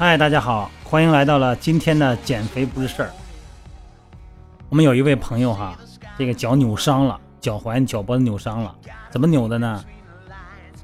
嗨，大家好，欢迎来到了今天的减肥不是事儿。我们有一位朋友哈，这个脚扭伤了，脚踝、脚脖子扭伤了，怎么扭的呢？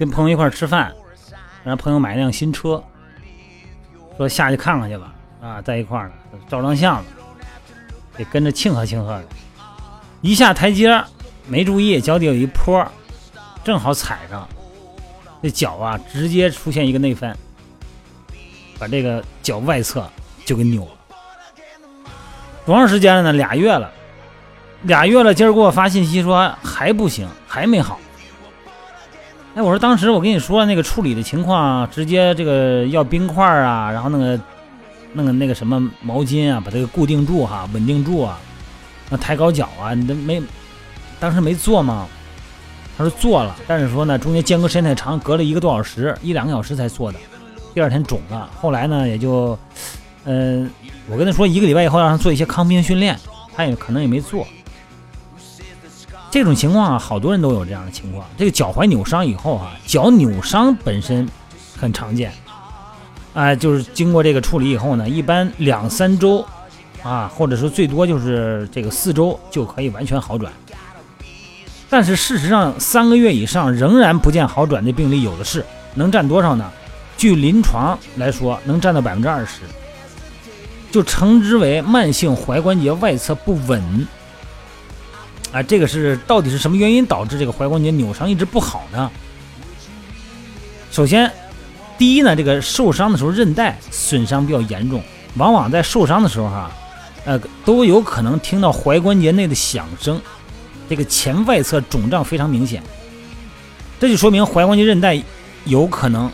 跟朋友一块吃饭，让朋友买一辆新车，说下去看看去吧，啊，在一块儿呢，照张相，得跟着庆贺庆贺的。一下台阶没注意，脚底有一坡，正好踩上，这脚啊直接出现一个内翻。把这个脚外侧就给扭了，多长时间了呢？俩月了，俩月了。今儿给我发信息说还不行，还没好。哎，我说当时我跟你说那个处理的情况，直接这个要冰块啊，然后那个那个那个什么毛巾啊，把这个固定住哈，稳定住啊，那抬高脚啊，你都没当时没做吗？他说做了，但是说呢中间间隔时间太长，隔了一个多小时，一两个小时才做的。第二天肿了，后来呢，也就，嗯，我跟他说一个礼拜以后让他做一些康复训练，他也可能也没做。这种情况啊，好多人都有这样的情况。这个脚踝扭伤以后啊，脚扭伤本身很常见，啊，就是经过这个处理以后呢，一般两三周，啊，或者说最多就是这个四周就可以完全好转。但是事实上，三个月以上仍然不见好转的病例有的是，能占多少呢？据临床来说，能占到百分之二十，就称之为慢性踝关节外侧不稳。啊，这个是到底是什么原因导致这个踝关节扭伤一直不好呢？首先，第一呢，这个受伤的时候韧带损伤比较严重，往往在受伤的时候哈，呃，都有可能听到踝关节内的响声，这个前外侧肿胀非常明显，这就说明踝关节韧带有可能。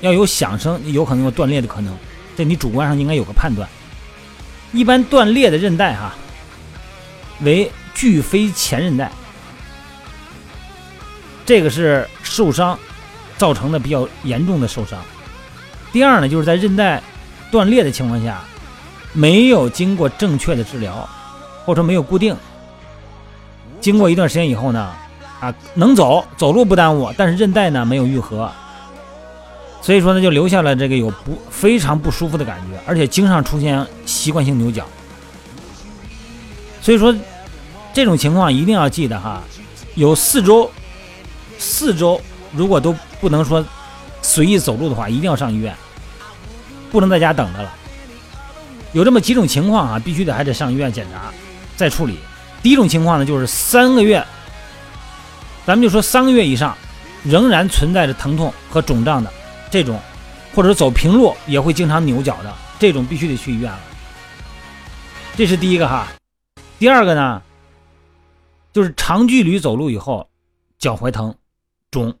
要有响声，有可能有断裂的可能，这你主观上应该有个判断。一般断裂的韧带哈，为巨飞前韧带，这个是受伤造成的比较严重的受伤。第二呢，就是在韧带断裂的情况下，没有经过正确的治疗，或者说没有固定，经过一段时间以后呢，啊，能走，走路不耽误，但是韧带呢没有愈合。所以说呢，就留下了这个有不非常不舒服的感觉，而且经常出现习惯性扭脚。所以说，这种情况一定要记得哈，有四周，四周如果都不能说随意走路的话，一定要上医院，不能在家等着了。有这么几种情况啊，必须得还得上医院检查再处理。第一种情况呢，就是三个月，咱们就说三个月以上仍然存在着疼痛和肿胀的。这种，或者走平路也会经常扭脚的，这种必须得去医院了。这是第一个哈。第二个呢，就是长距离走路以后，脚踝疼、肿，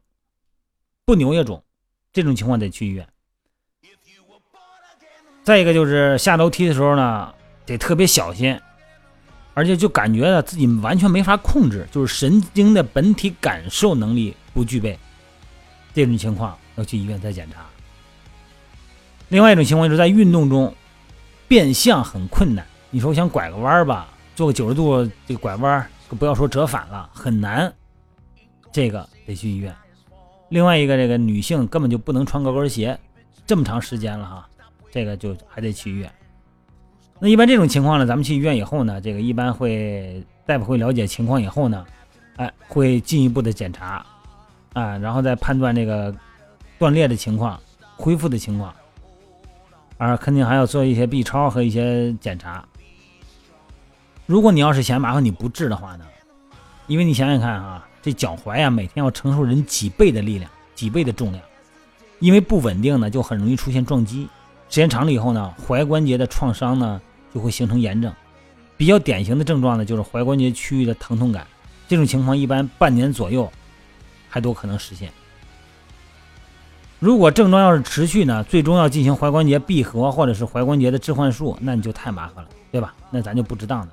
不扭也肿，这种情况得去医院。再一个就是下楼梯的时候呢，得特别小心，而且就感觉呢自己完全没法控制，就是神经的本体感受能力不具备，这种情况。要去医院再检查。另外一种情况就是在运动中变向很困难。你说我想拐个弯吧，做个九十度这个拐弯，不要说折返了，很难。这个得去医院。另外一个，这个女性根本就不能穿高跟鞋，这么长时间了哈，这个就还得去医院。那一般这种情况呢，咱们去医院以后呢，这个一般会大夫会了解情况以后呢，哎，会进一步的检查啊，然后再判断这个。断裂的情况，恢复的情况，啊，肯定还要做一些 B 超和一些检查。如果你要是嫌麻烦你不治的话呢，因为你想想看啊，这脚踝啊每天要承受人几倍的力量，几倍的重量，因为不稳定呢，就很容易出现撞击。时间长了以后呢，踝关节的创伤呢就会形成炎症。比较典型的症状呢就是踝关节区域的疼痛感，这种情况一般半年左右还都可能实现。如果症状要是持续呢，最终要进行踝关节闭合或者是踝关节的置换术，那你就太麻烦了，对吧？那咱就不值当的。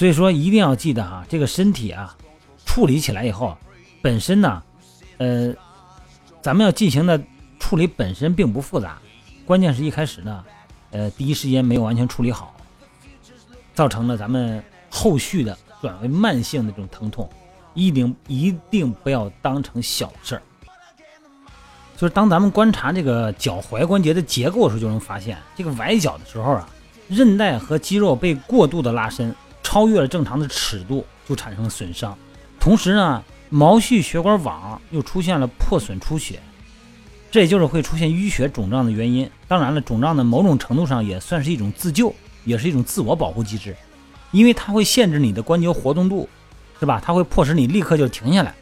所以说一定要记得哈，这个身体啊，处理起来以后，本身呢，呃，咱们要进行的处理本身并不复杂，关键是一开始呢，呃，第一时间没有完全处理好，造成了咱们后续的转为慢性的这种疼痛，一定一定不要当成小事儿。就是当咱们观察这个脚踝关节的结构的时候，就能发现，这个崴脚的时候啊，韧带和肌肉被过度的拉伸，超越了正常的尺度，就产生了损伤。同时呢，毛细血管网又出现了破损出血，这也就是会出现淤血肿胀的原因。当然了，肿胀的某种程度上也算是一种自救，也是一种自我保护机制，因为它会限制你的关节活动度，是吧？它会迫使你立刻就停下来。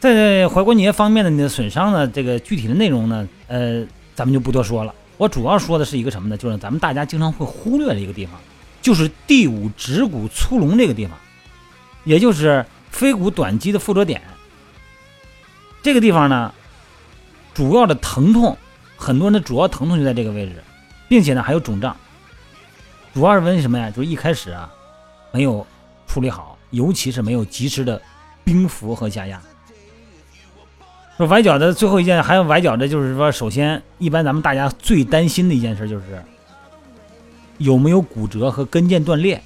在踝关节方面的你的损伤呢，这个具体的内容呢，呃，咱们就不多说了。我主要说的是一个什么呢？就是咱们大家经常会忽略的一个地方，就是第五趾骨粗隆这个地方，也就是腓骨短肌的附着点。这个地方呢，主要的疼痛，很多人的主要疼痛就在这个位置，并且呢还有肿胀。主要是问什么呀？就是一开始啊，没有处理好，尤其是没有及时的冰敷和加压。说崴脚的最后一件，还有崴脚的，就是说，首先，一般咱们大家最担心的一件事就是有没有骨折和跟腱断裂，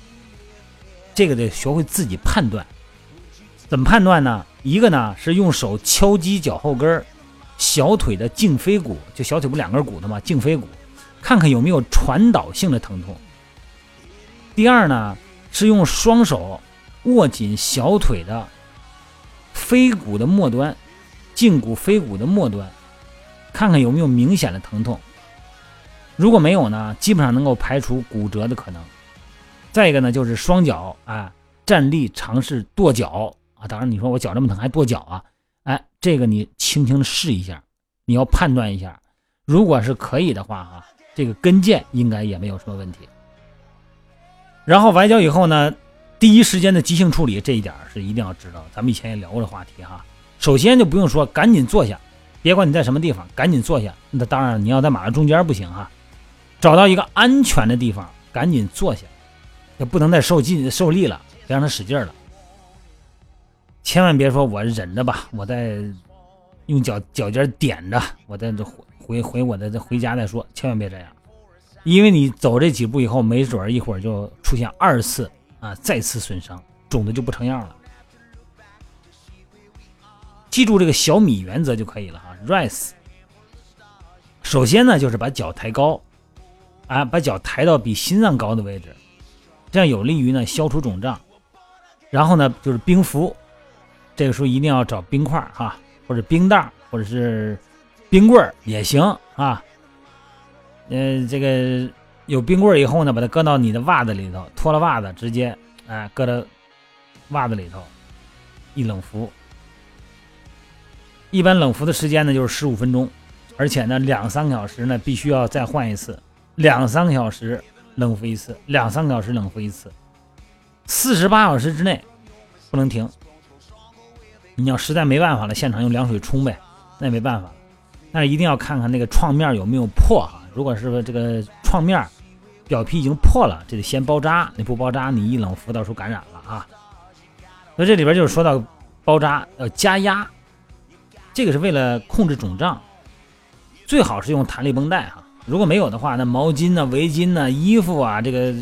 这个得学会自己判断。怎么判断呢？一个呢是用手敲击脚后跟儿小腿的胫腓骨，就小腿不两根骨头吗？胫腓骨，看看有没有传导性的疼痛。第二呢是用双手握紧小腿的腓骨的末端。胫骨、腓骨的末端，看看有没有明显的疼痛。如果没有呢，基本上能够排除骨折的可能。再一个呢，就是双脚啊站立尝试跺脚啊。当然，你说我脚这么疼还跺脚啊？哎，这个你轻轻的试一下，你要判断一下。如果是可以的话啊，这个跟腱应该也没有什么问题。然后崴脚以后呢，第一时间的急性处理这一点是一定要知道。咱们以前也聊过这话题哈。首先就不用说，赶紧坐下，别管你在什么地方，赶紧坐下。那当然，你要在马路中间不行哈，找到一个安全的地方，赶紧坐下，也不能再受劲受力了，别让他使劲了。千万别说我忍着吧，我再用脚脚尖点着，我再回回回我的回家再说，千万别这样，因为你走这几步以后，没准一会儿就出现二次啊再次损伤，肿的就不成样了。记住这个小米原则就可以了哈，rise。首先呢，就是把脚抬高，啊，把脚抬到比心脏高的位置，这样有利于呢消除肿胀。然后呢，就是冰敷，这个时候一定要找冰块哈，或者冰袋，或者是冰棍儿也行啊。嗯，这个有冰棍儿以后呢，把它搁到你的袜子里头，脱了袜子直接哎搁到袜子里头一冷敷。一般冷敷的时间呢，就是十五分钟，而且呢，两三个小时呢，必须要再换一次，两三个小时冷敷一次，两三个小时冷敷一次，四十八小时之内不能停。你要实在没办法了，现场用凉水冲呗，那也没办法。但是一定要看看那个创面有没有破哈，如果是这个创面表皮已经破了，这得先包扎，你不包扎，你一冷敷到时候感染了啊。那这里边就是说到包扎要加压。这个是为了控制肿胀，最好是用弹力绷带哈。如果没有的话，那毛巾呢、围巾呢、衣服啊，这个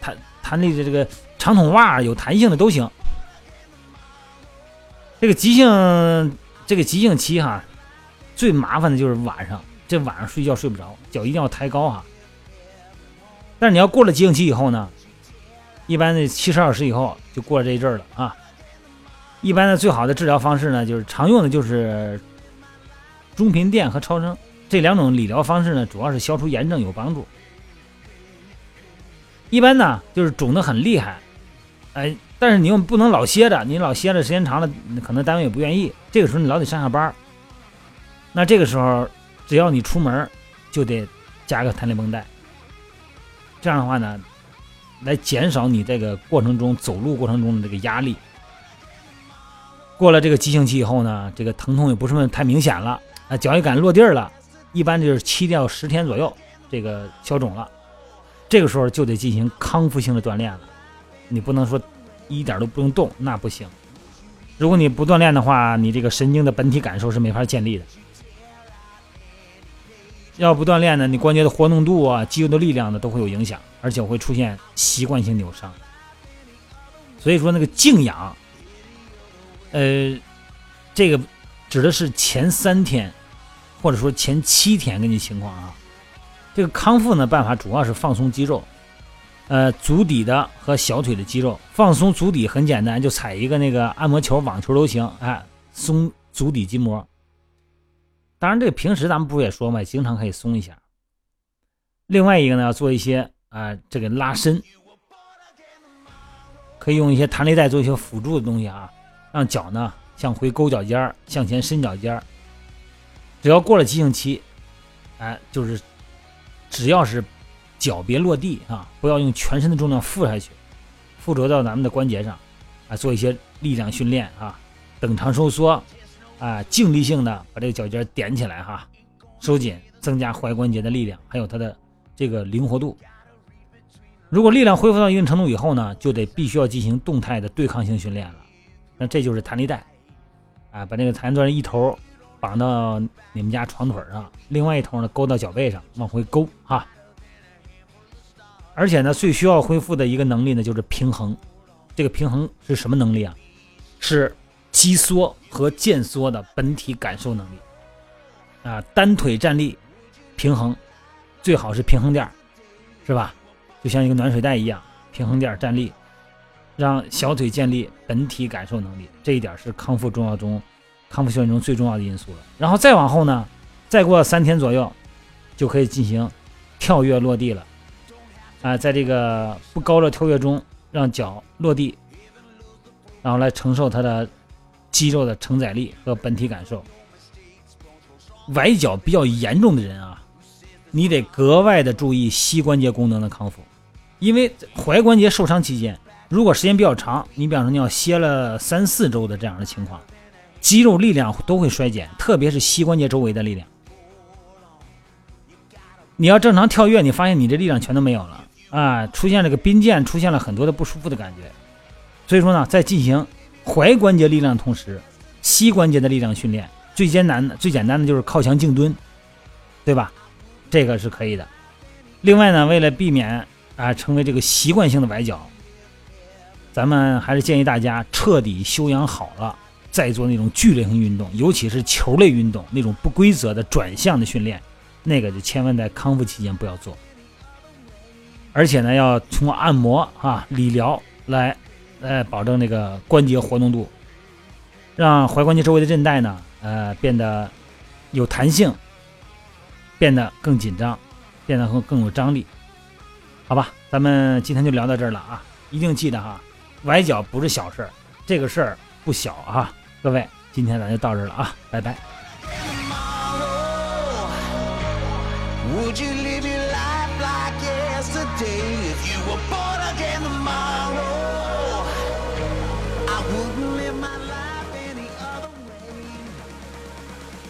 弹弹力的这个长筒袜有弹性的都行。这个急性这个急性期哈，最麻烦的就是晚上，这晚上睡觉睡不着，脚一定要抬高哈。但是你要过了急性期以后呢，一般的七十小时以后就过了这一阵了啊。一般的最好的治疗方式呢，就是常用的就是中频电和超声这两种理疗方式呢，主要是消除炎症有帮助。一般呢就是肿的很厉害，哎，但是你又不能老歇着，你老歇着时间长了，可能单位也不愿意。这个时候你老得上下班那这个时候只要你出门就得加个弹力绷带，这样的话呢，来减少你这个过程中走路过程中的这个压力。过了这个急性期以后呢，这个疼痛也不是太明显了，啊，脚也敢落地儿了，一般就是七到十天左右，这个消肿了，这个时候就得进行康复性的锻炼了，你不能说一点都不用动，那不行。如果你不锻炼的话，你这个神经的本体感受是没法建立的。要不锻炼呢，你关节的活动度啊、肌肉的力量呢都会有影响，而且会出现习惯性扭伤。所以说那个静养，呃，这个指的是前三天，或者说前七天根据情况啊。这个康复呢办法主要是放松肌肉，呃，足底的和小腿的肌肉。放松足底很简单，就踩一个那个按摩球、网球都行，哎，松足底筋膜。当然，这个平时咱们不是也说嘛，经常可以松一下。另外一个呢，要做一些啊，这个拉伸，可以用一些弹力带做一些辅助的东西啊，让脚呢向回勾脚尖儿，向前伸脚尖儿。只要过了急性期，哎，就是。只要是脚别落地啊，不要用全身的重量负下去，附着到咱们的关节上，啊，做一些力量训练啊，等长收缩，啊，静力性的把这个脚尖点起来哈，收紧，增加踝关节的力量，还有它的这个灵活度。如果力量恢复到一定程度以后呢，就得必须要进行动态的对抗性训练了。那这就是弹力带，啊，把那个弹力带一头。绑到你们家床腿上，另外一头呢勾到脚背上，往回勾哈。而且呢，最需要恢复的一个能力呢就是平衡。这个平衡是什么能力啊？是肌缩和腱缩的本体感受能力啊。单腿站立平衡，最好是平衡垫，是吧？就像一个暖水袋一样，平衡垫站立，让小腿建立本体感受能力。这一点是康复重要中。康复训练中最重要的因素了，然后再往后呢，再过三天左右，就可以进行跳跃落地了。啊，在这个不高的跳跃中，让脚落地，然后来承受它的肌肉的承载力和本体感受。崴脚比较严重的人啊，你得格外的注意膝关节功能的康复，因为踝关节受伤期间，如果时间比较长，你比方说你要歇了三四周的这样的情况。肌肉力量都会衰减，特别是膝关节周围的力量。你要正常跳跃，你发现你这力量全都没有了啊！出现这个髌腱，出现了很多的不舒服的感觉。所以说呢，在进行踝关节力量的同时，膝关节的力量训练最艰难的、最简单的就是靠墙静蹲，对吧？这个是可以的。另外呢，为了避免啊成为这个习惯性的崴脚，咱们还是建议大家彻底休养好了。再做那种剧烈性运动，尤其是球类运动那种不规则的转向的训练，那个就千万在康复期间不要做。而且呢，要通过按摩啊、理疗来，来保证那个关节活动度，让踝关节周围的韧带呢，呃，变得有弹性，变得更紧张，变得更更有张力。好吧，咱们今天就聊到这儿了啊！一定记得哈，崴脚不是小事儿，这个事儿不小啊。各位，今天咱就到这了啊，拜拜。Would you live your life like yesterday